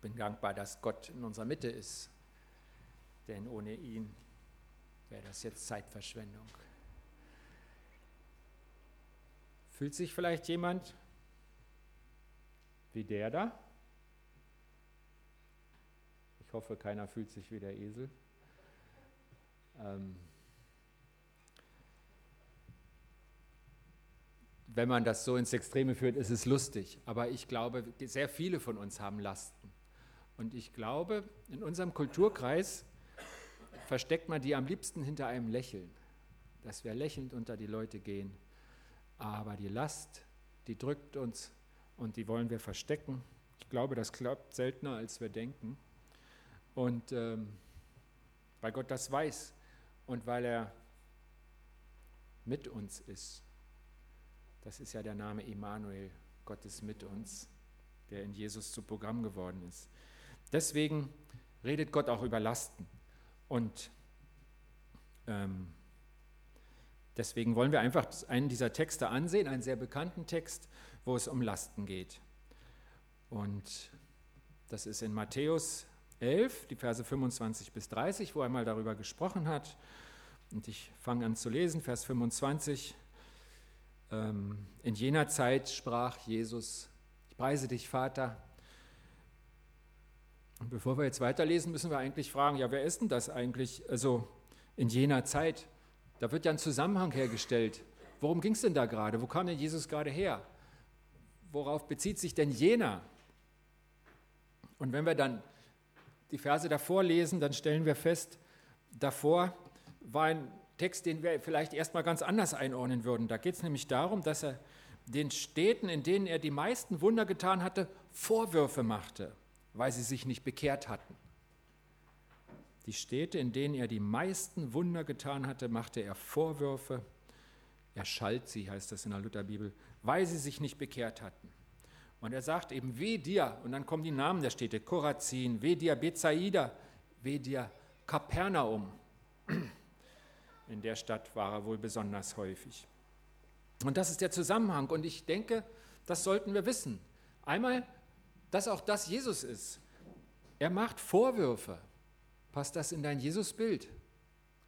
bin dankbar, dass Gott in unserer Mitte ist, denn ohne ihn wäre das jetzt Zeitverschwendung. Fühlt sich vielleicht jemand wie der da? Ich hoffe, keiner fühlt sich wie der Esel. Ähm wenn man das so ins Extreme führt, ist es lustig. Aber ich glaube, sehr viele von uns haben Lasten. Und ich glaube, in unserem Kulturkreis versteckt man die am liebsten hinter einem Lächeln, dass wir lächelnd unter die Leute gehen. Aber die Last, die drückt uns und die wollen wir verstecken. Ich glaube, das klappt seltener, als wir denken. Und ähm, weil Gott das weiß und weil er mit uns ist. Das ist ja der Name Immanuel, Gott ist mit uns, der in Jesus zu Programm geworden ist. Deswegen redet Gott auch über Lasten. Und ähm, deswegen wollen wir einfach einen dieser Texte ansehen, einen sehr bekannten Text, wo es um Lasten geht. Und das ist in Matthäus 11, die Verse 25 bis 30, wo er mal darüber gesprochen hat. Und ich fange an zu lesen, Vers 25. Ähm, in jener Zeit sprach Jesus, ich preise dich, Vater. Und bevor wir jetzt weiterlesen, müssen wir eigentlich fragen, ja, wer ist denn das eigentlich? Also in jener Zeit, da wird ja ein Zusammenhang hergestellt. Worum ging es denn da gerade? Wo kam denn Jesus gerade her? Worauf bezieht sich denn jener? Und wenn wir dann die Verse davor lesen, dann stellen wir fest, davor war ein Text, den wir vielleicht erstmal ganz anders einordnen würden. Da geht es nämlich darum, dass er den Städten, in denen er die meisten Wunder getan hatte, Vorwürfe machte, weil sie sich nicht bekehrt hatten. Die Städte, in denen er die meisten Wunder getan hatte, machte er Vorwürfe. Er schalt sie, heißt das in der Lutherbibel, weil sie sich nicht bekehrt hatten. Und er sagt eben, weh dir, und dann kommen die Namen der Städte, Korazin, weh dir Bethsaida, weh dir Kapernaum. In der Stadt war er wohl besonders häufig. Und das ist der Zusammenhang. Und ich denke, das sollten wir wissen. Einmal, dass auch das Jesus ist. Er macht Vorwürfe. Passt das in dein Jesusbild?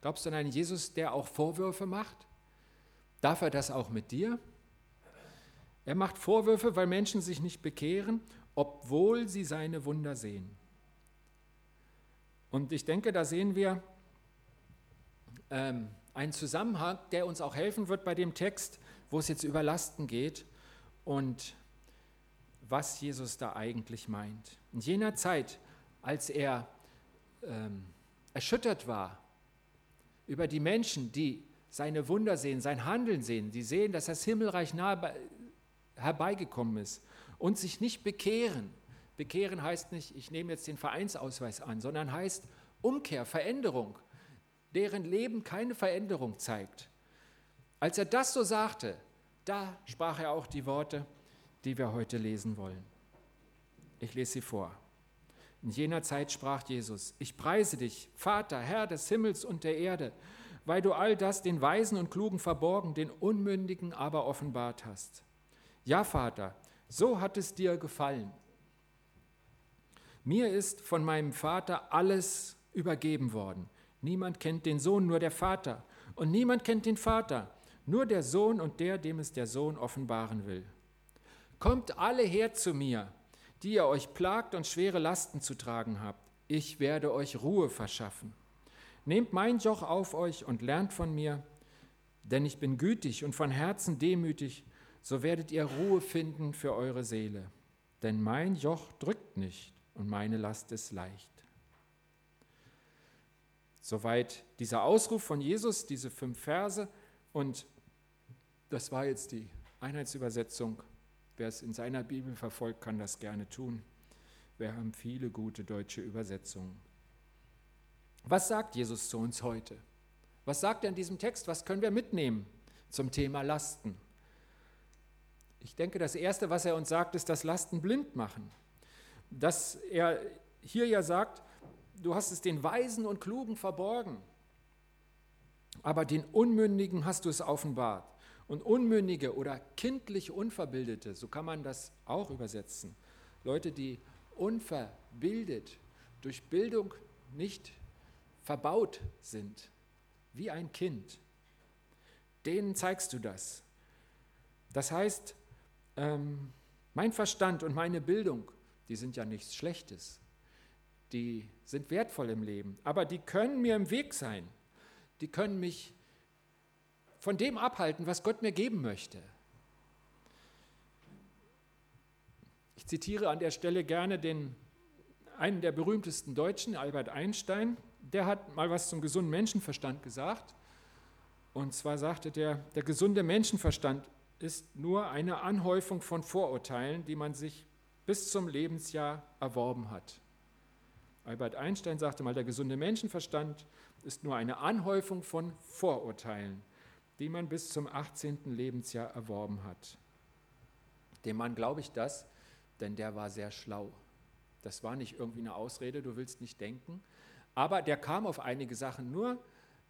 Glaubst du an einen Jesus, der auch Vorwürfe macht? Darf er das auch mit dir? Er macht Vorwürfe, weil Menschen sich nicht bekehren, obwohl sie seine Wunder sehen. Und ich denke, da sehen wir ähm, einen Zusammenhang, der uns auch helfen wird bei dem Text, wo es jetzt über Lasten geht und was Jesus da eigentlich meint. In jener Zeit, als er ähm, erschüttert war über die Menschen, die seine Wunder sehen, sein Handeln sehen, die sehen, dass das Himmelreich nahe herbeigekommen ist und sich nicht bekehren. Bekehren heißt nicht, ich nehme jetzt den Vereinsausweis an, sondern heißt Umkehr, Veränderung, deren Leben keine Veränderung zeigt. Als er das so sagte, da sprach er auch die Worte, die wir heute lesen wollen. Ich lese sie vor. In jener Zeit sprach Jesus, ich preise dich, Vater, Herr des Himmels und der Erde, weil du all das den Weisen und Klugen verborgen, den Unmündigen aber offenbart hast. Ja, Vater, so hat es dir gefallen. Mir ist von meinem Vater alles übergeben worden. Niemand kennt den Sohn, nur der Vater. Und niemand kennt den Vater, nur der Sohn und der, dem es der Sohn offenbaren will. Kommt alle her zu mir, die ihr euch plagt und schwere Lasten zu tragen habt. Ich werde euch Ruhe verschaffen. Nehmt mein Joch auf euch und lernt von mir, denn ich bin gütig und von Herzen demütig so werdet ihr Ruhe finden für eure Seele. Denn mein Joch drückt nicht und meine Last ist leicht. Soweit dieser Ausruf von Jesus, diese fünf Verse. Und das war jetzt die Einheitsübersetzung. Wer es in seiner Bibel verfolgt, kann das gerne tun. Wir haben viele gute deutsche Übersetzungen. Was sagt Jesus zu uns heute? Was sagt er in diesem Text? Was können wir mitnehmen zum Thema Lasten? Ich denke, das Erste, was er uns sagt, ist das Lasten blind machen. Dass er hier ja sagt, du hast es den Weisen und Klugen verborgen, aber den Unmündigen hast du es offenbart. Und Unmündige oder kindlich Unverbildete, so kann man das auch übersetzen. Leute, die unverbildet, durch Bildung nicht verbaut sind, wie ein Kind. Denen zeigst du das. Das heißt, ähm, mein Verstand und meine Bildung, die sind ja nichts Schlechtes. Die sind wertvoll im Leben, aber die können mir im Weg sein. Die können mich von dem abhalten, was Gott mir geben möchte. Ich zitiere an der Stelle gerne den, einen der berühmtesten Deutschen, Albert Einstein. Der hat mal was zum gesunden Menschenverstand gesagt. Und zwar sagte der, der gesunde Menschenverstand ist nur eine Anhäufung von Vorurteilen, die man sich bis zum Lebensjahr erworben hat. Albert Einstein sagte mal, der gesunde Menschenverstand ist nur eine Anhäufung von Vorurteilen, die man bis zum 18. Lebensjahr erworben hat. Dem Mann glaube ich das, denn der war sehr schlau. Das war nicht irgendwie eine Ausrede, du willst nicht denken, aber der kam auf einige Sachen nur,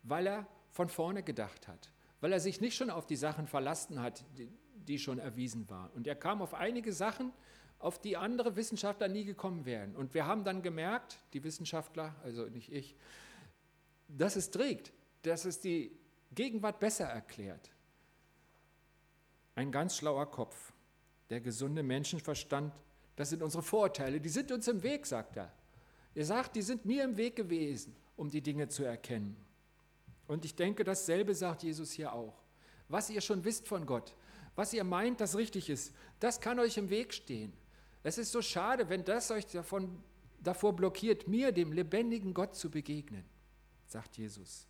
weil er von vorne gedacht hat, weil er sich nicht schon auf die Sachen verlassen hat, die, schon erwiesen waren. Und er kam auf einige Sachen, auf die andere Wissenschaftler nie gekommen wären. Und wir haben dann gemerkt, die Wissenschaftler, also nicht ich, dass es trägt, dass es die Gegenwart besser erklärt. Ein ganz schlauer Kopf, der gesunde Menschenverstand, das sind unsere Vorurteile, die sind uns im Weg, sagt er. Er sagt, die sind mir im Weg gewesen, um die Dinge zu erkennen. Und ich denke, dasselbe sagt Jesus hier auch. Was ihr schon wisst von Gott, was ihr meint, das richtig ist, das kann euch im Weg stehen. Es ist so schade, wenn das euch davon, davor blockiert, mir, dem lebendigen Gott, zu begegnen, sagt Jesus.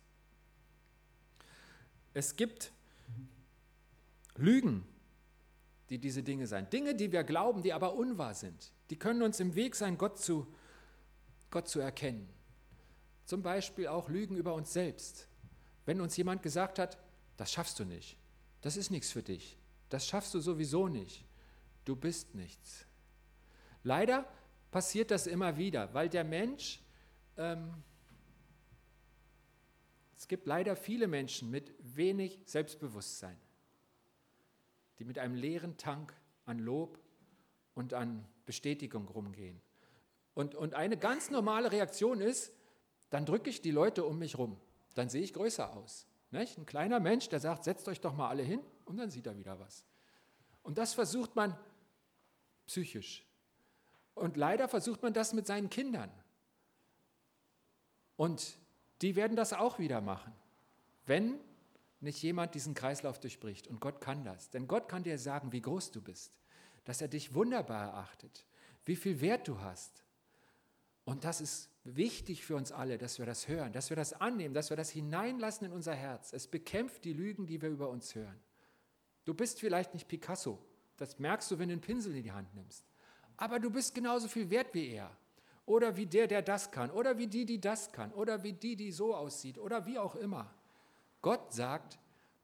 Es gibt Lügen, die diese Dinge sein. Dinge, die wir glauben, die aber unwahr sind. Die können uns im Weg sein, Gott zu, Gott zu erkennen. Zum Beispiel auch Lügen über uns selbst. Wenn uns jemand gesagt hat, das schaffst du nicht, das ist nichts für dich, das schaffst du sowieso nicht, du bist nichts. Leider passiert das immer wieder, weil der Mensch, ähm, es gibt leider viele Menschen mit wenig Selbstbewusstsein, die mit einem leeren Tank an Lob und an Bestätigung rumgehen. Und, und eine ganz normale Reaktion ist, dann drücke ich die Leute um mich rum dann sehe ich größer aus. Nicht? Ein kleiner Mensch, der sagt, setzt euch doch mal alle hin und dann sieht er wieder was. Und das versucht man psychisch. Und leider versucht man das mit seinen Kindern. Und die werden das auch wieder machen, wenn nicht jemand diesen Kreislauf durchbricht. Und Gott kann das. Denn Gott kann dir sagen, wie groß du bist, dass er dich wunderbar erachtet, wie viel Wert du hast. Und das ist wichtig für uns alle, dass wir das hören, dass wir das annehmen, dass wir das hineinlassen in unser Herz. Es bekämpft die Lügen, die wir über uns hören. Du bist vielleicht nicht Picasso, das merkst du, wenn du einen Pinsel in die Hand nimmst. Aber du bist genauso viel wert wie er. Oder wie der, der das kann. Oder wie die, die das kann. Oder wie die, die so aussieht. Oder wie auch immer. Gott sagt,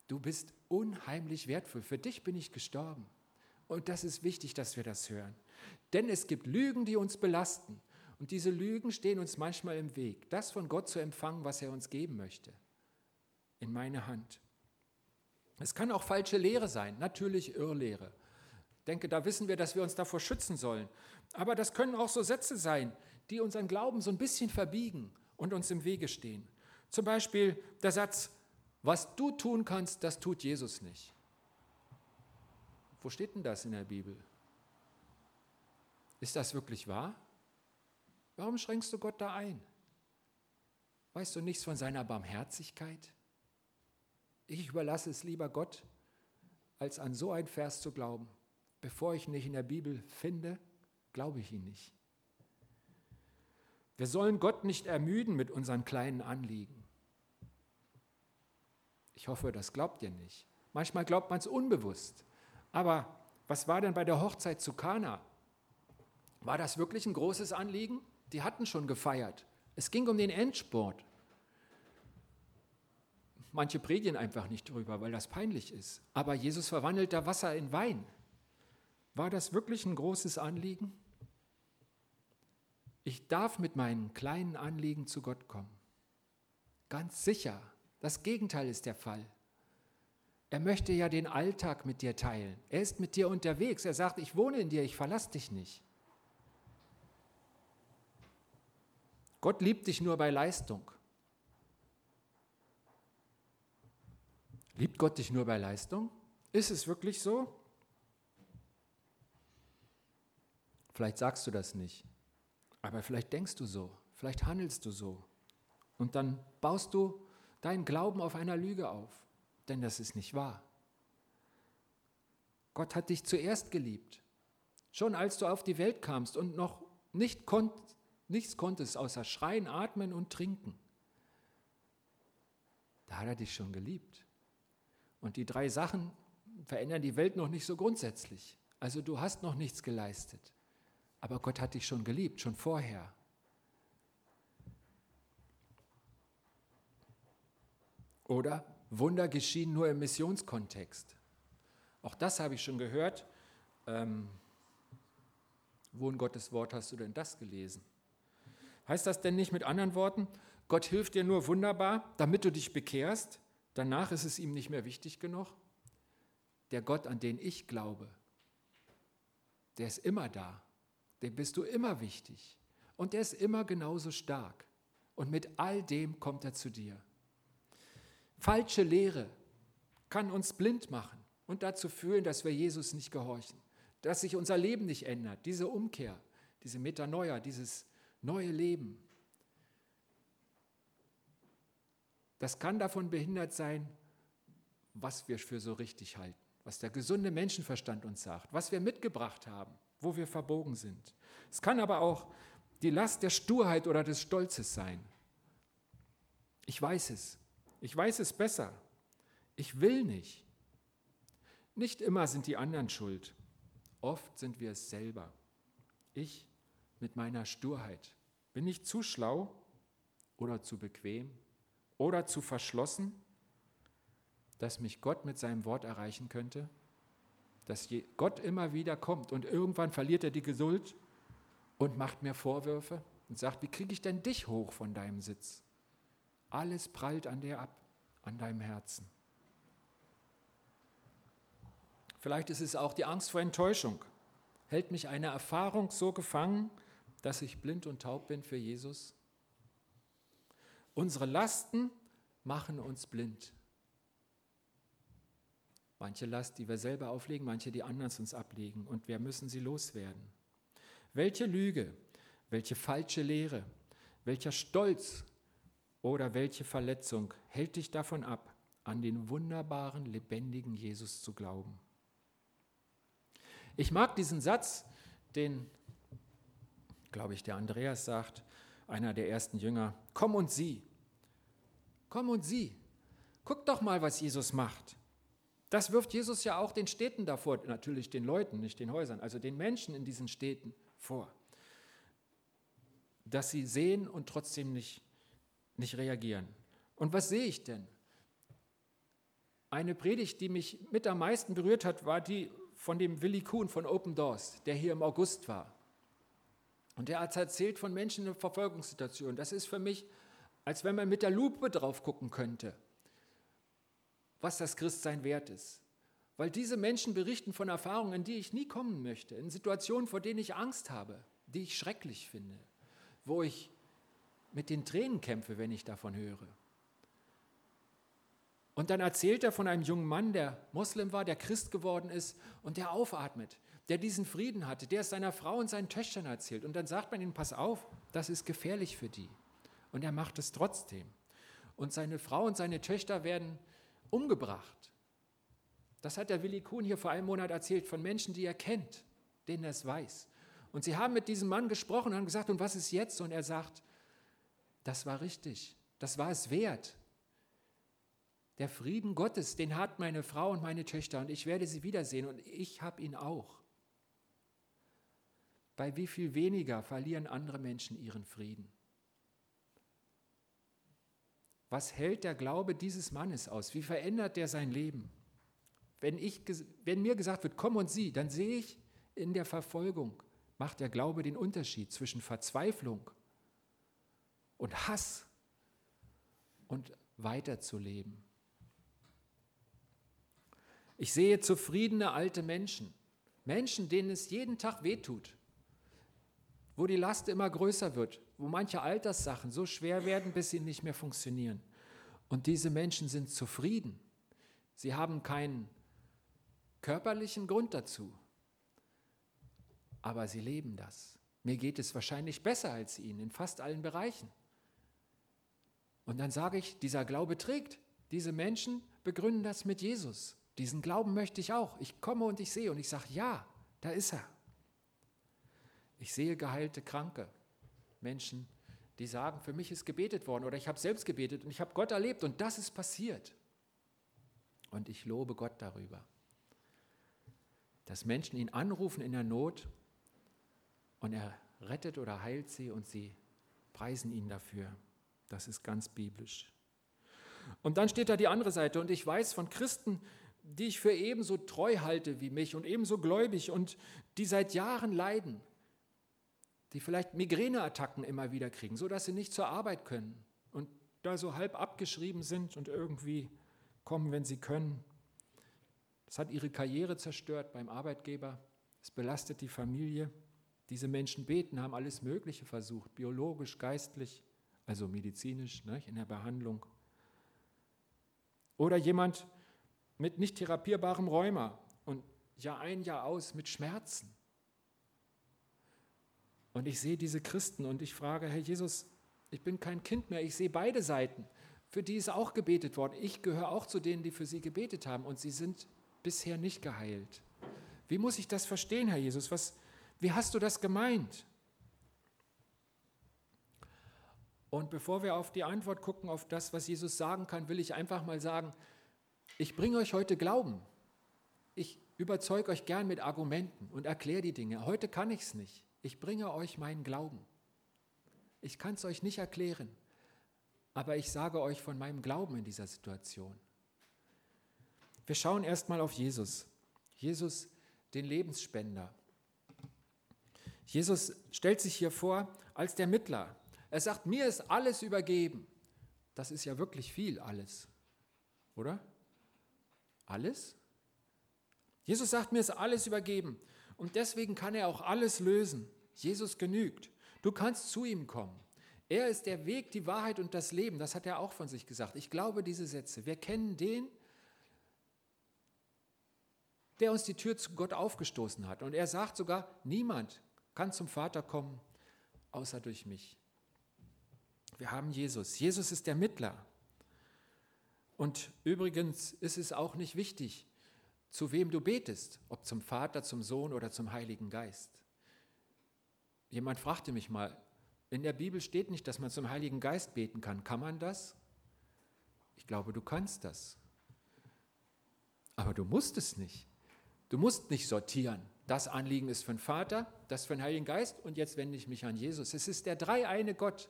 du bist unheimlich wertvoll. Für dich bin ich gestorben. Und das ist wichtig, dass wir das hören. Denn es gibt Lügen, die uns belasten. Und diese Lügen stehen uns manchmal im Weg, das von Gott zu empfangen, was er uns geben möchte, in meine Hand. Es kann auch falsche Lehre sein, natürlich Irrlehre. Ich denke, da wissen wir, dass wir uns davor schützen sollen. Aber das können auch so Sätze sein, die unseren Glauben so ein bisschen verbiegen und uns im Wege stehen. Zum Beispiel der Satz, was du tun kannst, das tut Jesus nicht. Wo steht denn das in der Bibel? Ist das wirklich wahr? Warum schränkst du Gott da ein? Weißt du nichts von seiner Barmherzigkeit? Ich überlasse es lieber Gott, als an so ein Vers zu glauben. Bevor ich ihn nicht in der Bibel finde, glaube ich ihn nicht. Wir sollen Gott nicht ermüden mit unseren kleinen Anliegen. Ich hoffe, das glaubt ihr nicht. Manchmal glaubt man es unbewusst. Aber was war denn bei der Hochzeit zu Kana? War das wirklich ein großes Anliegen? Die hatten schon gefeiert. Es ging um den Endsport. Manche predigen einfach nicht drüber, weil das peinlich ist. Aber Jesus verwandelt da Wasser in Wein. War das wirklich ein großes Anliegen? Ich darf mit meinen kleinen Anliegen zu Gott kommen. Ganz sicher. Das Gegenteil ist der Fall. Er möchte ja den Alltag mit dir teilen. Er ist mit dir unterwegs. Er sagt, ich wohne in dir, ich verlasse dich nicht. Gott liebt dich nur bei Leistung. Liebt Gott dich nur bei Leistung? Ist es wirklich so? Vielleicht sagst du das nicht, aber vielleicht denkst du so, vielleicht handelst du so. Und dann baust du deinen Glauben auf einer Lüge auf, denn das ist nicht wahr. Gott hat dich zuerst geliebt, schon als du auf die Welt kamst und noch nicht konnt, nichts konntest außer schreien, atmen und trinken. Da hat er dich schon geliebt. Und die drei Sachen verändern die Welt noch nicht so grundsätzlich. Also du hast noch nichts geleistet. Aber Gott hat dich schon geliebt, schon vorher. Oder Wunder geschehen nur im Missionskontext. Auch das habe ich schon gehört. Ähm, wo in Gottes Wort hast du denn das gelesen? Heißt das denn nicht mit anderen Worten, Gott hilft dir nur wunderbar, damit du dich bekehrst? Danach ist es ihm nicht mehr wichtig genug? Der Gott, an den ich glaube, der ist immer da. Dem bist du immer wichtig. Und der ist immer genauso stark. Und mit all dem kommt er zu dir. Falsche Lehre kann uns blind machen und dazu führen, dass wir Jesus nicht gehorchen, dass sich unser Leben nicht ändert, diese Umkehr, diese Metanoia, dieses neue Leben. Das kann davon behindert sein, was wir für so richtig halten, was der gesunde Menschenverstand uns sagt, was wir mitgebracht haben, wo wir verbogen sind. Es kann aber auch die Last der Sturheit oder des Stolzes sein. Ich weiß es. Ich weiß es besser. Ich will nicht. Nicht immer sind die anderen schuld. Oft sind wir es selber. Ich mit meiner Sturheit. Bin ich zu schlau oder zu bequem oder zu verschlossen, dass mich Gott mit seinem Wort erreichen könnte? Dass Gott immer wieder kommt und irgendwann verliert er die Geduld und macht mir Vorwürfe und sagt, wie kriege ich denn dich hoch von deinem Sitz? Alles prallt an dir ab, an deinem Herzen. Vielleicht ist es auch die Angst vor Enttäuschung. Hält mich eine Erfahrung so gefangen, dass ich blind und taub bin für Jesus? Unsere Lasten machen uns blind. Manche Last, die wir selber auflegen, manche, die anders uns ablegen. Und wir müssen sie loswerden. Welche Lüge, welche falsche Lehre, welcher Stolz oder welche Verletzung hält dich davon ab, an den wunderbaren, lebendigen Jesus zu glauben? Ich mag diesen Satz, den, glaube ich, der Andreas sagt, einer der ersten Jünger, komm und sieh, komm und sieh, guck doch mal, was Jesus macht. Das wirft Jesus ja auch den Städten davor, natürlich den Leuten, nicht den Häusern, also den Menschen in diesen Städten vor, dass sie sehen und trotzdem nicht nicht reagieren. Und was sehe ich denn? Eine Predigt, die mich mit am meisten berührt hat, war die von dem Willi Kuhn von Open Doors, der hier im August war. Und der hat erzählt von Menschen in Verfolgungssituationen. Das ist für mich, als wenn man mit der Lupe drauf gucken könnte, was das Christsein wert ist. Weil diese Menschen berichten von Erfahrungen, in die ich nie kommen möchte, in Situationen, vor denen ich Angst habe, die ich schrecklich finde, wo ich mit den Tränen kämpfe, wenn ich davon höre. Und dann erzählt er von einem jungen Mann, der Moslem war, der Christ geworden ist und der aufatmet, der diesen Frieden hatte, der es seiner Frau und seinen Töchtern erzählt. Und dann sagt man ihm, pass auf, das ist gefährlich für die. Und er macht es trotzdem. Und seine Frau und seine Töchter werden umgebracht. Das hat der Willi Kuhn hier vor einem Monat erzählt von Menschen, die er kennt, denen er es weiß. Und sie haben mit diesem Mann gesprochen und haben gesagt, und was ist jetzt? Und er sagt, das war richtig, das war es wert. Der Frieden Gottes, den hat meine Frau und meine Töchter und ich werde sie wiedersehen und ich habe ihn auch. Bei wie viel weniger verlieren andere Menschen ihren Frieden? Was hält der Glaube dieses Mannes aus? Wie verändert der sein Leben? Wenn, ich, wenn mir gesagt wird, komm und sieh, dann sehe ich in der Verfolgung, macht der Glaube den Unterschied zwischen Verzweiflung und Hass und weiterzuleben. Ich sehe zufriedene alte Menschen, Menschen, denen es jeden Tag wehtut, wo die Last immer größer wird, wo manche Alterssachen so schwer werden, bis sie nicht mehr funktionieren. Und diese Menschen sind zufrieden. Sie haben keinen körperlichen Grund dazu, aber sie leben das. Mir geht es wahrscheinlich besser als ihnen in fast allen Bereichen. Und dann sage ich, dieser Glaube trägt. Diese Menschen begründen das mit Jesus. Diesen Glauben möchte ich auch. Ich komme und ich sehe und ich sage, ja, da ist er. Ich sehe geheilte Kranke, Menschen, die sagen, für mich ist gebetet worden oder ich habe selbst gebetet und ich habe Gott erlebt und das ist passiert. Und ich lobe Gott darüber, dass Menschen ihn anrufen in der Not und er rettet oder heilt sie und sie preisen ihn dafür. Das ist ganz biblisch. Und dann steht da die andere Seite und ich weiß von Christen, die ich für ebenso treu halte wie mich und ebenso gläubig und die seit Jahren leiden, die vielleicht Migräneattacken immer wieder kriegen, sodass sie nicht zur Arbeit können und da so halb abgeschrieben sind und irgendwie kommen, wenn sie können. Das hat ihre Karriere zerstört beim Arbeitgeber, es belastet die Familie. Diese Menschen beten, haben alles Mögliche versucht, biologisch, geistlich, also medizinisch, ne, in der Behandlung. Oder jemand mit nicht therapierbarem Rheuma und Jahr ein, Jahr aus mit Schmerzen. Und ich sehe diese Christen und ich frage, Herr Jesus, ich bin kein Kind mehr, ich sehe beide Seiten. Für die ist auch gebetet worden. Ich gehöre auch zu denen, die für sie gebetet haben und sie sind bisher nicht geheilt. Wie muss ich das verstehen, Herr Jesus? Was, wie hast du das gemeint? Und bevor wir auf die Antwort gucken, auf das, was Jesus sagen kann, will ich einfach mal sagen, ich bringe euch heute Glauben. Ich überzeuge euch gern mit Argumenten und erkläre die Dinge. Heute kann ich es nicht. Ich bringe euch meinen Glauben. Ich kann es euch nicht erklären, aber ich sage euch von meinem Glauben in dieser Situation. Wir schauen erstmal auf Jesus. Jesus, den Lebensspender. Jesus stellt sich hier vor als der Mittler. Er sagt, mir ist alles übergeben. Das ist ja wirklich viel alles, oder? Alles? Jesus sagt, mir ist alles übergeben. Und deswegen kann er auch alles lösen. Jesus genügt. Du kannst zu ihm kommen. Er ist der Weg, die Wahrheit und das Leben. Das hat er auch von sich gesagt. Ich glaube diese Sätze. Wir kennen den, der uns die Tür zu Gott aufgestoßen hat. Und er sagt sogar, niemand kann zum Vater kommen, außer durch mich. Wir haben Jesus. Jesus ist der Mittler. Und übrigens ist es auch nicht wichtig, zu wem du betest, ob zum Vater, zum Sohn oder zum Heiligen Geist. Jemand fragte mich mal, in der Bibel steht nicht, dass man zum Heiligen Geist beten kann. Kann man das? Ich glaube, du kannst das. Aber du musst es nicht. Du musst nicht sortieren. Das Anliegen ist für den Vater, das für den Heiligen Geist und jetzt wende ich mich an Jesus. Es ist der dreieine Gott,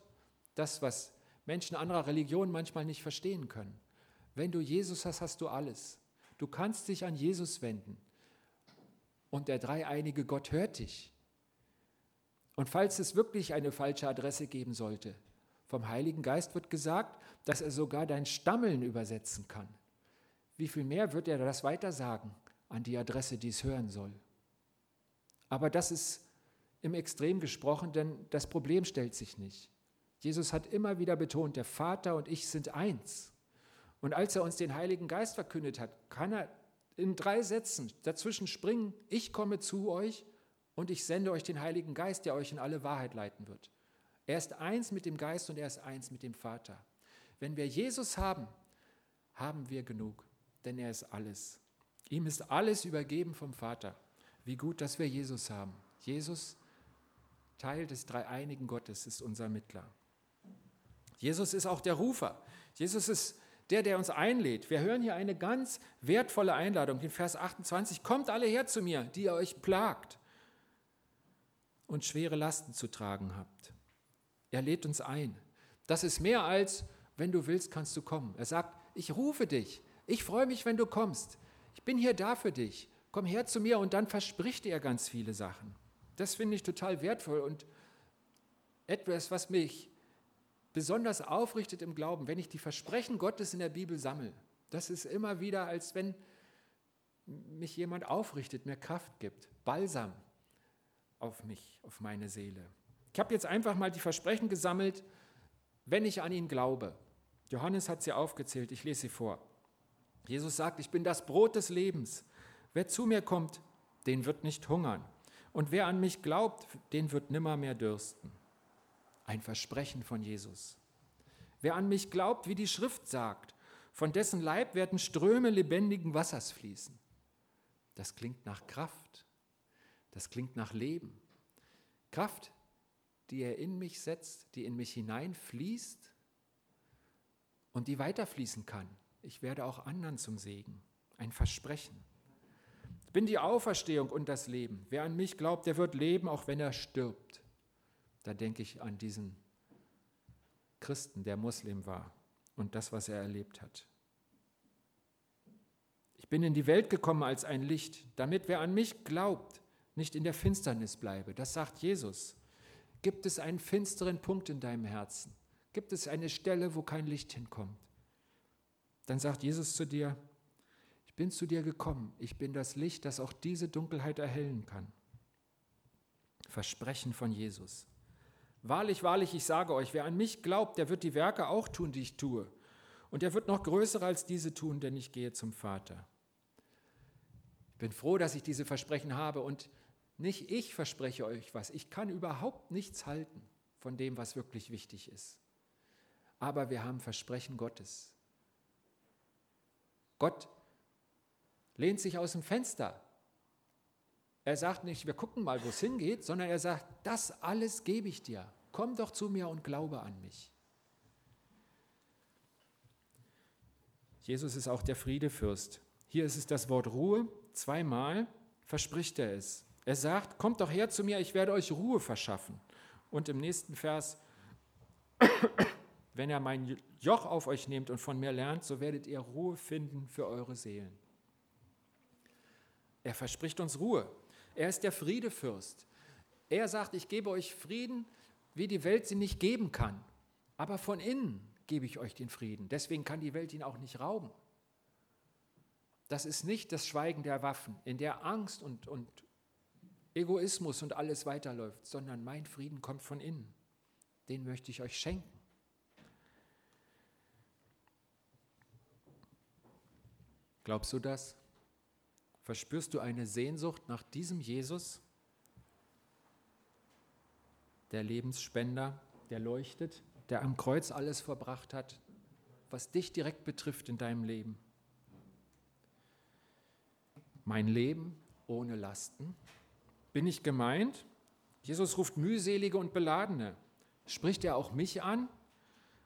das, was Menschen anderer Religionen manchmal nicht verstehen können. Wenn du Jesus hast, hast du alles. Du kannst dich an Jesus wenden. Und der dreieinige Gott hört dich. Und falls es wirklich eine falsche Adresse geben sollte, vom Heiligen Geist wird gesagt, dass er sogar dein Stammeln übersetzen kann. Wie viel mehr wird er das weitersagen an die Adresse, die es hören soll? Aber das ist im Extrem gesprochen, denn das Problem stellt sich nicht. Jesus hat immer wieder betont, der Vater und ich sind eins. Und als er uns den Heiligen Geist verkündet hat, kann er in drei Sätzen dazwischen springen, ich komme zu euch und ich sende euch den Heiligen Geist, der euch in alle Wahrheit leiten wird. Er ist eins mit dem Geist und er ist eins mit dem Vater. Wenn wir Jesus haben, haben wir genug, denn er ist alles. Ihm ist alles übergeben vom Vater. Wie gut, dass wir Jesus haben. Jesus, Teil des dreieinigen Gottes, ist unser Mittler. Jesus ist auch der Rufer. Jesus ist der, der uns einlädt. Wir hören hier eine ganz wertvolle Einladung, in Vers 28. Kommt alle her zu mir, die ihr euch plagt und schwere Lasten zu tragen habt. Er lädt uns ein. Das ist mehr als, wenn du willst, kannst du kommen. Er sagt, ich rufe dich. Ich freue mich, wenn du kommst. Ich bin hier da für dich. Komm her zu mir und dann verspricht er ganz viele Sachen. Das finde ich total wertvoll und etwas, was mich besonders aufrichtet im Glauben, wenn ich die Versprechen Gottes in der Bibel sammle. Das ist immer wieder, als wenn mich jemand aufrichtet, mir Kraft gibt, Balsam auf mich, auf meine Seele. Ich habe jetzt einfach mal die Versprechen gesammelt, wenn ich an ihn glaube. Johannes hat sie aufgezählt, ich lese sie vor. Jesus sagt, ich bin das Brot des Lebens. Wer zu mir kommt, den wird nicht hungern. Und wer an mich glaubt, den wird nimmer mehr dürsten. Ein Versprechen von Jesus. Wer an mich glaubt, wie die Schrift sagt, von dessen Leib werden Ströme lebendigen Wassers fließen. Das klingt nach Kraft. Das klingt nach Leben. Kraft, die er in mich setzt, die in mich hineinfließt und die weiterfließen kann. Ich werde auch anderen zum Segen. Ein Versprechen. Ich bin die Auferstehung und das Leben. Wer an mich glaubt, der wird leben, auch wenn er stirbt. Da denke ich an diesen Christen, der Muslim war und das, was er erlebt hat. Ich bin in die Welt gekommen als ein Licht, damit wer an mich glaubt, nicht in der Finsternis bleibe. Das sagt Jesus. Gibt es einen finsteren Punkt in deinem Herzen? Gibt es eine Stelle, wo kein Licht hinkommt? Dann sagt Jesus zu dir, ich bin zu dir gekommen, ich bin das Licht, das auch diese Dunkelheit erhellen kann. Versprechen von Jesus. Wahrlich, wahrlich, ich sage euch, wer an mich glaubt, der wird die Werke auch tun, die ich tue. Und er wird noch größere als diese tun, denn ich gehe zum Vater. Ich bin froh, dass ich diese Versprechen habe und nicht ich verspreche euch was. Ich kann überhaupt nichts halten von dem, was wirklich wichtig ist. Aber wir haben Versprechen Gottes. Gott lehnt sich aus dem Fenster. Er sagt nicht, wir gucken mal, wo es hingeht, sondern er sagt, das alles gebe ich dir. Komm doch zu mir und glaube an mich. Jesus ist auch der Friedefürst. Hier ist es das Wort Ruhe. Zweimal verspricht er es. Er sagt, kommt doch her zu mir, ich werde euch Ruhe verschaffen. Und im nächsten Vers, wenn ihr mein Joch auf euch nehmt und von mir lernt, so werdet ihr Ruhe finden für eure Seelen. Er verspricht uns Ruhe. Er ist der Friedefürst. Er sagt, ich gebe euch Frieden, wie die Welt sie nicht geben kann. Aber von innen gebe ich euch den Frieden. Deswegen kann die Welt ihn auch nicht rauben. Das ist nicht das Schweigen der Waffen, in der Angst und, und Egoismus und alles weiterläuft, sondern mein Frieden kommt von innen. Den möchte ich euch schenken. Glaubst du das? Verspürst du eine Sehnsucht nach diesem Jesus, der Lebensspender, der leuchtet, der am Kreuz alles verbracht hat, was dich direkt betrifft in deinem Leben? Mein Leben ohne Lasten? Bin ich gemeint? Jesus ruft mühselige und beladene. Spricht er auch mich an?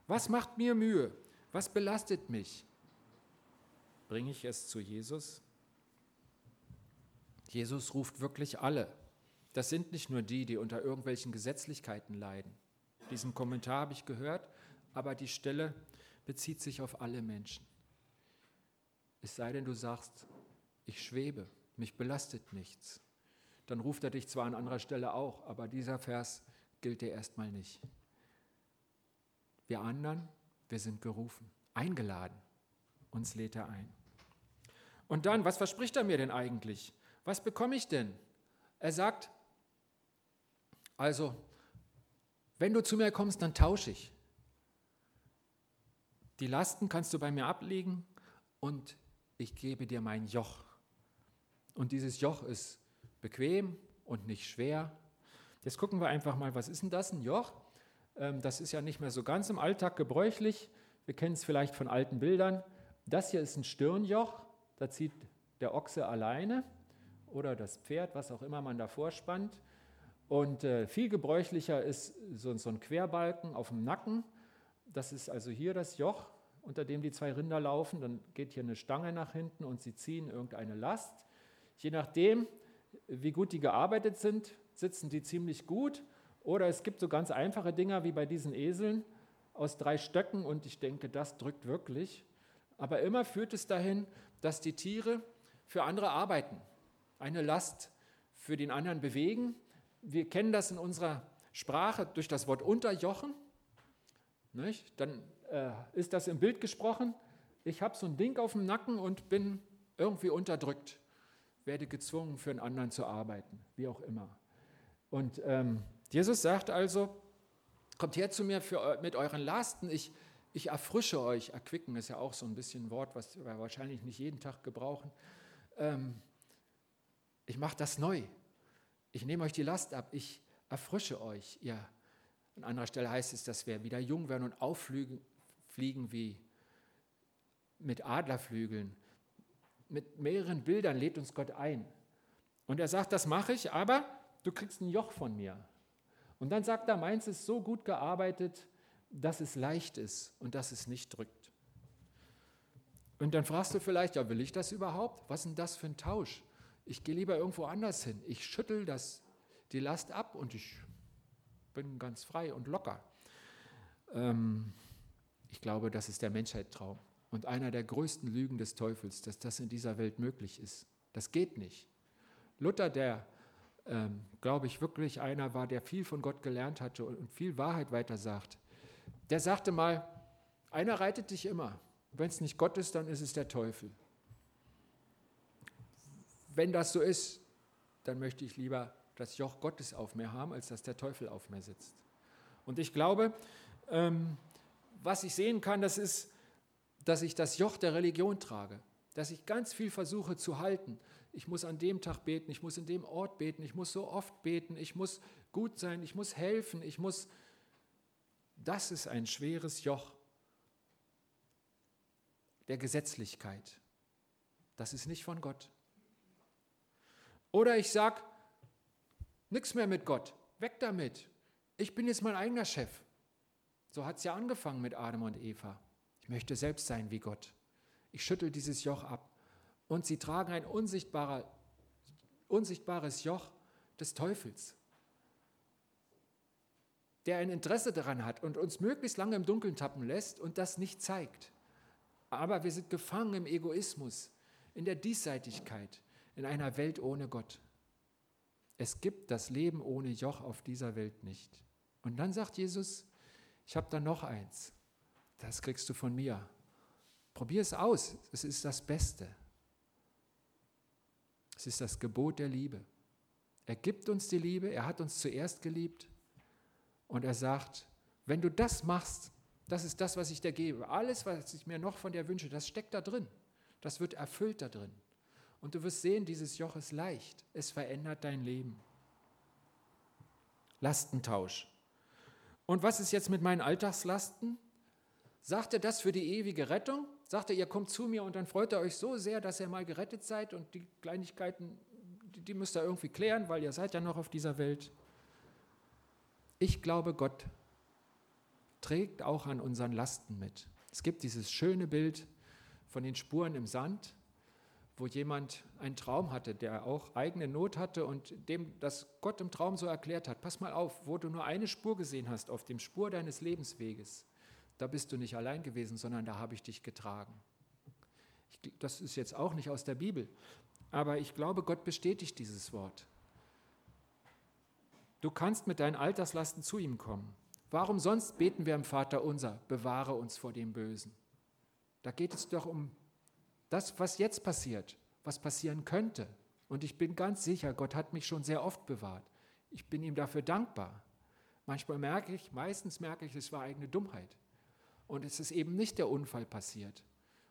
Was macht mir Mühe? Was belastet mich? Bringe ich es zu Jesus? Jesus ruft wirklich alle. Das sind nicht nur die, die unter irgendwelchen Gesetzlichkeiten leiden. Diesen Kommentar habe ich gehört, aber die Stelle bezieht sich auf alle Menschen. Es sei denn, du sagst, ich schwebe, mich belastet nichts dann ruft er dich zwar an anderer Stelle auch, aber dieser Vers gilt dir erstmal nicht. Wir anderen, wir sind gerufen, eingeladen. Uns lädt er ein. Und dann, was verspricht er mir denn eigentlich? Was bekomme ich denn? Er sagt, also, wenn du zu mir kommst, dann tausche ich. Die Lasten kannst du bei mir ablegen und ich gebe dir mein Joch. Und dieses Joch ist bequem und nicht schwer. Jetzt gucken wir einfach mal, was ist denn das, ein Joch? Ähm, das ist ja nicht mehr so ganz im Alltag gebräuchlich. Wir kennen es vielleicht von alten Bildern. Das hier ist ein Stirnjoch, da zieht der Ochse alleine oder das Pferd, was auch immer man davor spannt. Und äh, viel gebräuchlicher ist so, so ein Querbalken auf dem Nacken. Das ist also hier das Joch, unter dem die zwei Rinder laufen. Dann geht hier eine Stange nach hinten und sie ziehen irgendeine Last. Je nachdem, wie gut die gearbeitet sind, sitzen die ziemlich gut. Oder es gibt so ganz einfache Dinger wie bei diesen Eseln aus drei Stöcken und ich denke, das drückt wirklich. Aber immer führt es dahin, dass die Tiere für andere arbeiten, eine Last für den anderen bewegen. Wir kennen das in unserer Sprache durch das Wort unterjochen. Nicht? Dann äh, ist das im Bild gesprochen. Ich habe so ein Ding auf dem Nacken und bin irgendwie unterdrückt werde gezwungen, für einen anderen zu arbeiten, wie auch immer. Und ähm, Jesus sagt also, kommt her zu mir für, mit euren Lasten, ich, ich erfrische euch. Erquicken ist ja auch so ein bisschen ein Wort, was wir wahrscheinlich nicht jeden Tag gebrauchen. Ähm, ich mache das neu. Ich nehme euch die Last ab. Ich erfrische euch. Ihr. An anderer Stelle heißt es, dass wir wieder jung werden und auffliegen wie mit Adlerflügeln. Mit mehreren Bildern lädt uns Gott ein. Und er sagt, das mache ich, aber du kriegst ein Joch von mir. Und dann sagt er, meins ist so gut gearbeitet, dass es leicht ist und dass es nicht drückt. Und dann fragst du vielleicht, ja, will ich das überhaupt? Was ist denn das für ein Tausch? Ich gehe lieber irgendwo anders hin. Ich schüttel das, die Last ab und ich bin ganz frei und locker. Ähm, ich glaube, das ist der Menschheitstraum und einer der größten Lügen des Teufels, dass das in dieser Welt möglich ist. Das geht nicht. Luther, der, ähm, glaube ich, wirklich einer war, der viel von Gott gelernt hatte und viel Wahrheit weitersagt, der sagte mal, einer reitet dich immer. Wenn es nicht Gott ist, dann ist es der Teufel. Wenn das so ist, dann möchte ich lieber das Joch Gottes auf mir haben, als dass der Teufel auf mir sitzt. Und ich glaube, ähm, was ich sehen kann, das ist, dass ich das Joch der Religion trage, dass ich ganz viel versuche zu halten. Ich muss an dem Tag beten, ich muss in dem Ort beten, ich muss so oft beten, ich muss gut sein, ich muss helfen, ich muss... Das ist ein schweres Joch der Gesetzlichkeit. Das ist nicht von Gott. Oder ich sage, nichts mehr mit Gott, weg damit. Ich bin jetzt mein eigener Chef. So hat es ja angefangen mit Adam und Eva. Ich möchte selbst sein wie Gott. Ich schüttel dieses Joch ab. Und sie tragen ein unsichtbares Joch des Teufels, der ein Interesse daran hat und uns möglichst lange im Dunkeln tappen lässt und das nicht zeigt. Aber wir sind gefangen im Egoismus, in der Diesseitigkeit, in einer Welt ohne Gott. Es gibt das Leben ohne Joch auf dieser Welt nicht. Und dann sagt Jesus, ich habe da noch eins. Das kriegst du von mir. Probier es aus. Es ist das Beste. Es ist das Gebot der Liebe. Er gibt uns die Liebe. Er hat uns zuerst geliebt. Und er sagt, wenn du das machst, das ist das, was ich dir gebe. Alles, was ich mir noch von dir wünsche, das steckt da drin. Das wird erfüllt da drin. Und du wirst sehen, dieses Joch ist leicht. Es verändert dein Leben. Lastentausch. Und was ist jetzt mit meinen Alltagslasten? Sagt er das für die ewige Rettung? Sagt er, ihr kommt zu mir und dann freut ihr euch so sehr, dass ihr mal gerettet seid und die Kleinigkeiten, die müsst ihr irgendwie klären, weil ihr seid ja noch auf dieser Welt. Ich glaube, Gott trägt auch an unseren Lasten mit. Es gibt dieses schöne Bild von den Spuren im Sand wo jemand einen Traum hatte, der auch eigene Not hatte und dem das Gott im Traum so erklärt hat, pass mal auf, wo du nur eine Spur gesehen hast auf dem Spur deines Lebensweges, da bist du nicht allein gewesen, sondern da habe ich dich getragen. Ich, das ist jetzt auch nicht aus der Bibel, aber ich glaube, Gott bestätigt dieses Wort. Du kannst mit deinen Alterslasten zu ihm kommen. Warum sonst beten wir im Vater unser, bewahre uns vor dem Bösen? Da geht es doch um das, was jetzt passiert, was passieren könnte. Und ich bin ganz sicher, Gott hat mich schon sehr oft bewahrt. Ich bin ihm dafür dankbar. Manchmal merke ich, meistens merke ich, es war eigene Dummheit. Und es ist eben nicht der Unfall passiert.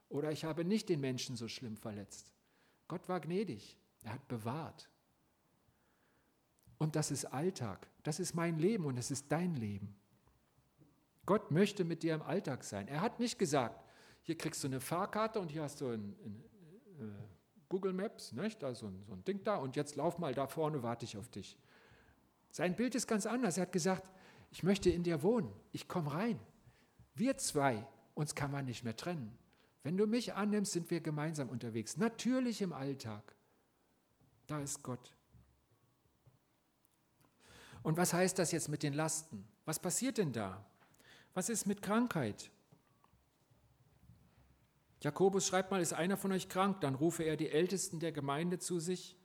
Oder ich habe nicht den Menschen so schlimm verletzt. Gott war gnädig. Er hat bewahrt. Und das ist Alltag. Das ist mein Leben und es ist dein Leben. Gott möchte mit dir im Alltag sein. Er hat nicht gesagt, hier kriegst du eine Fahrkarte und hier hast du ein, ein, äh, Google Maps, nicht? Da so ein, so ein Ding da und jetzt lauf mal da vorne, warte ich auf dich. Sein Bild ist ganz anders. Er hat gesagt, ich möchte in dir wohnen, ich komme rein. Wir zwei, uns kann man nicht mehr trennen. Wenn du mich annimmst, sind wir gemeinsam unterwegs. Natürlich im Alltag. Da ist Gott. Und was heißt das jetzt mit den Lasten? Was passiert denn da? Was ist mit Krankheit? Jakobus schreibt mal, ist einer von euch krank, dann rufe er die Ältesten der Gemeinde zu sich.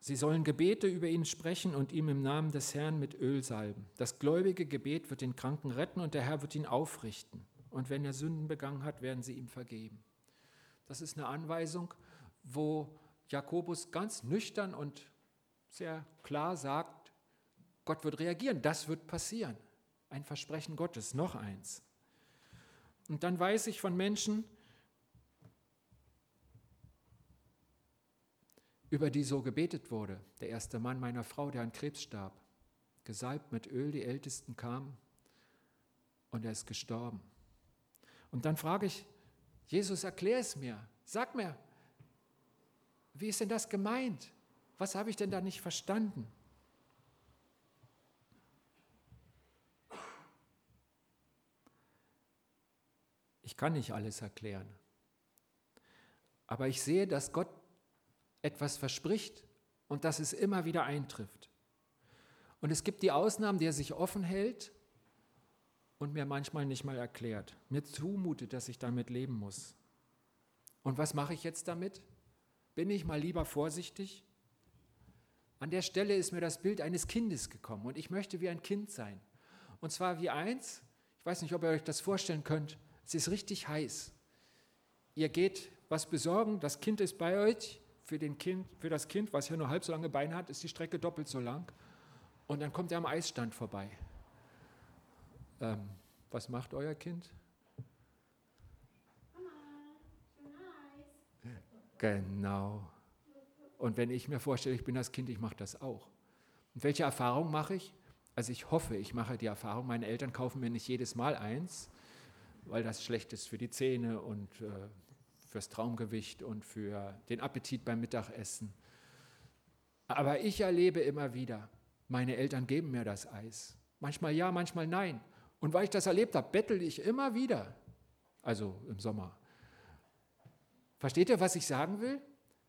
Sie sollen Gebete über ihn sprechen und ihm im Namen des Herrn mit Öl salben. Das gläubige Gebet wird den Kranken retten und der Herr wird ihn aufrichten. Und wenn er Sünden begangen hat, werden sie ihm vergeben. Das ist eine Anweisung, wo Jakobus ganz nüchtern und sehr klar sagt, Gott wird reagieren, das wird passieren. Ein Versprechen Gottes, noch eins. Und dann weiß ich von Menschen, über die so gebetet wurde. Der erste Mann meiner Frau, der an Krebs starb, gesalbt mit Öl, die Ältesten kamen und er ist gestorben. Und dann frage ich, Jesus, erklär es mir, sag mir, wie ist denn das gemeint? Was habe ich denn da nicht verstanden? Ich kann nicht alles erklären. Aber ich sehe, dass Gott etwas verspricht und dass es immer wieder eintrifft. Und es gibt die Ausnahmen, die er sich offen hält und mir manchmal nicht mal erklärt. Mir zumutet, dass ich damit leben muss. Und was mache ich jetzt damit? Bin ich mal lieber vorsichtig? An der Stelle ist mir das Bild eines Kindes gekommen und ich möchte wie ein Kind sein. Und zwar wie eins, ich weiß nicht, ob ihr euch das vorstellen könnt, es ist richtig heiß. Ihr geht was besorgen, das Kind ist bei euch, für, den kind, für das Kind, was ja nur halb so lange Beine hat, ist die Strecke doppelt so lang. Und dann kommt er am Eisstand vorbei. Ähm, was macht euer Kind? Mama, Eis. Genau. Und wenn ich mir vorstelle, ich bin das Kind, ich mache das auch. Und welche Erfahrung mache ich? Also ich hoffe, ich mache die Erfahrung, meine Eltern kaufen mir nicht jedes Mal eins, weil das schlecht ist für die Zähne und äh, fürs Traumgewicht und für den Appetit beim Mittagessen. Aber ich erlebe immer wieder, meine Eltern geben mir das Eis. Manchmal ja, manchmal nein. Und weil ich das erlebt habe, bettel ich immer wieder. Also im Sommer. Versteht ihr, was ich sagen will?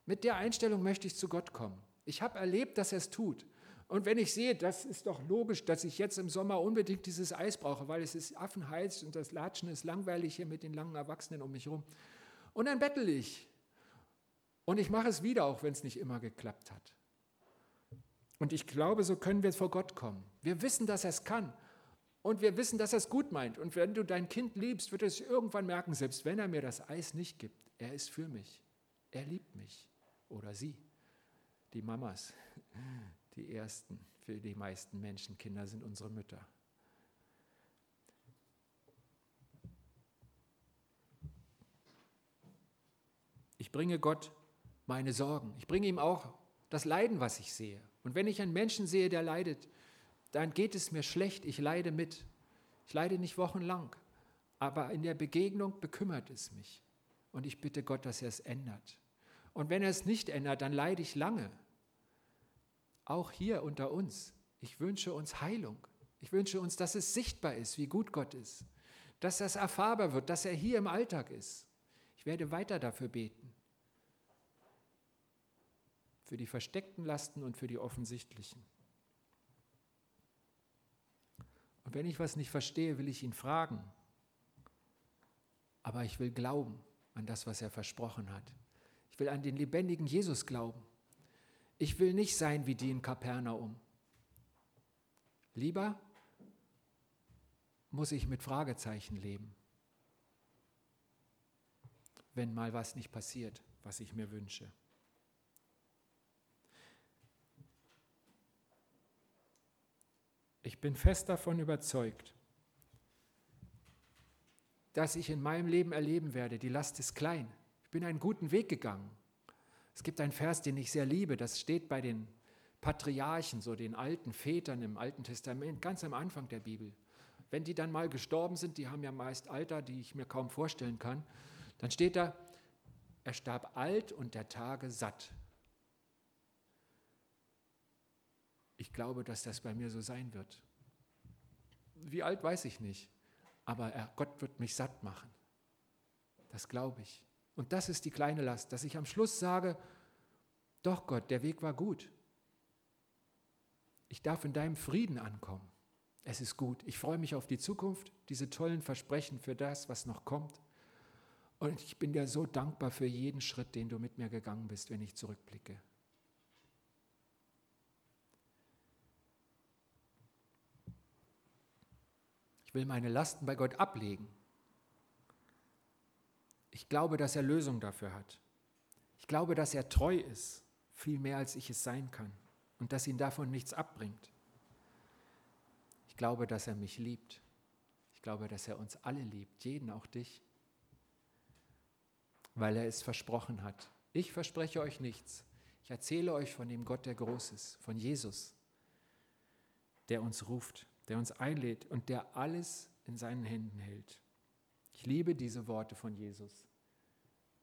Mit der Einstellung möchte ich zu Gott kommen. Ich habe erlebt, dass er es tut. Und wenn ich sehe, das ist doch logisch, dass ich jetzt im Sommer unbedingt dieses Eis brauche, weil es ist affenheiß und das Latschen ist langweilig hier mit den langen Erwachsenen um mich herum, und dann bettel ich. Und ich mache es wieder, auch wenn es nicht immer geklappt hat. Und ich glaube, so können wir vor Gott kommen. Wir wissen, dass er es kann. Und wir wissen, dass er es gut meint. Und wenn du dein Kind liebst, wird es irgendwann merken, selbst wenn er mir das Eis nicht gibt, er ist für mich. Er liebt mich. Oder sie. Die Mamas, die ersten für die meisten Menschen. Kinder sind unsere Mütter. Ich bringe Gott meine Sorgen. Ich bringe ihm auch das Leiden, was ich sehe. Und wenn ich einen Menschen sehe, der leidet, dann geht es mir schlecht. Ich leide mit. Ich leide nicht wochenlang. Aber in der Begegnung bekümmert es mich. Und ich bitte Gott, dass er es ändert. Und wenn er es nicht ändert, dann leide ich lange. Auch hier unter uns. Ich wünsche uns Heilung. Ich wünsche uns, dass es sichtbar ist, wie gut Gott ist. Dass das erfahrbar wird, dass er hier im Alltag ist. Ich werde weiter dafür beten. Für die versteckten Lasten und für die offensichtlichen. Und wenn ich was nicht verstehe, will ich ihn fragen. Aber ich will glauben an das, was er versprochen hat. Ich will an den lebendigen Jesus glauben. Ich will nicht sein wie die in Kapernaum. Lieber muss ich mit Fragezeichen leben wenn mal was nicht passiert, was ich mir wünsche. Ich bin fest davon überzeugt, dass ich in meinem Leben erleben werde, die Last ist klein. Ich bin einen guten Weg gegangen. Es gibt einen Vers, den ich sehr liebe, das steht bei den Patriarchen, so den alten Vätern im Alten Testament, ganz am Anfang der Bibel. Wenn die dann mal gestorben sind, die haben ja meist Alter, die ich mir kaum vorstellen kann, dann steht da, er starb alt und der Tage satt. Ich glaube, dass das bei mir so sein wird. Wie alt weiß ich nicht, aber er, Gott wird mich satt machen. Das glaube ich. Und das ist die kleine Last, dass ich am Schluss sage, doch Gott, der Weg war gut. Ich darf in deinem Frieden ankommen. Es ist gut. Ich freue mich auf die Zukunft, diese tollen Versprechen für das, was noch kommt. Und ich bin dir so dankbar für jeden Schritt, den du mit mir gegangen bist, wenn ich zurückblicke. Ich will meine Lasten bei Gott ablegen. Ich glaube, dass er Lösung dafür hat. Ich glaube, dass er treu ist, viel mehr als ich es sein kann und dass ihn davon nichts abbringt. glaube, dass er mich liebt. Ich glaube, dass er uns alle liebt, jeden, auch dich, weil er es versprochen hat. Ich verspreche euch nichts. Ich erzähle euch von dem Gott, der groß ist, von Jesus, der uns ruft, der uns einlädt und der alles in seinen Händen hält. Ich liebe diese Worte von Jesus.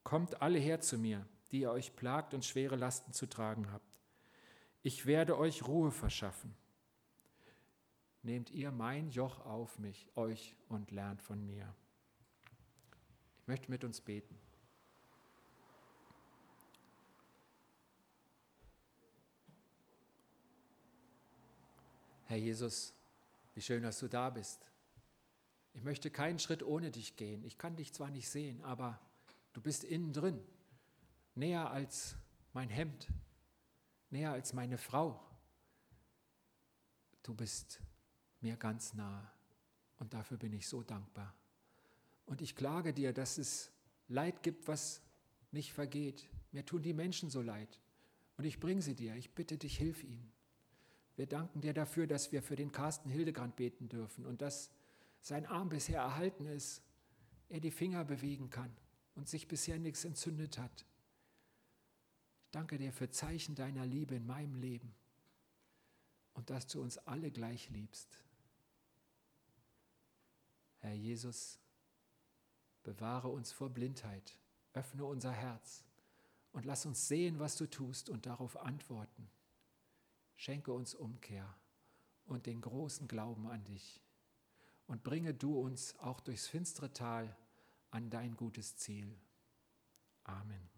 Kommt alle her zu mir, die ihr euch plagt und schwere Lasten zu tragen habt. Ich werde euch Ruhe verschaffen. Nehmt ihr mein Joch auf mich, euch, und lernt von mir. Ich möchte mit uns beten. Herr Jesus, wie schön, dass du da bist. Ich möchte keinen Schritt ohne dich gehen. Ich kann dich zwar nicht sehen, aber du bist innen drin, näher als mein Hemd, näher als meine Frau. Du bist mir ganz nah und dafür bin ich so dankbar. Und ich klage dir, dass es Leid gibt, was nicht vergeht. Mir tun die Menschen so leid und ich bringe sie dir. Ich bitte dich, hilf ihnen. Wir danken dir dafür, dass wir für den Carsten Hildegrand beten dürfen und dass sein Arm bisher erhalten ist, er die Finger bewegen kann und sich bisher nichts entzündet hat. Ich danke dir für Zeichen deiner Liebe in meinem Leben und dass du uns alle gleich liebst. Herr Jesus, bewahre uns vor Blindheit, öffne unser Herz und lass uns sehen, was du tust und darauf antworten. Schenke uns Umkehr und den großen Glauben an dich. Und bringe du uns auch durchs finstere Tal an dein gutes Ziel. Amen.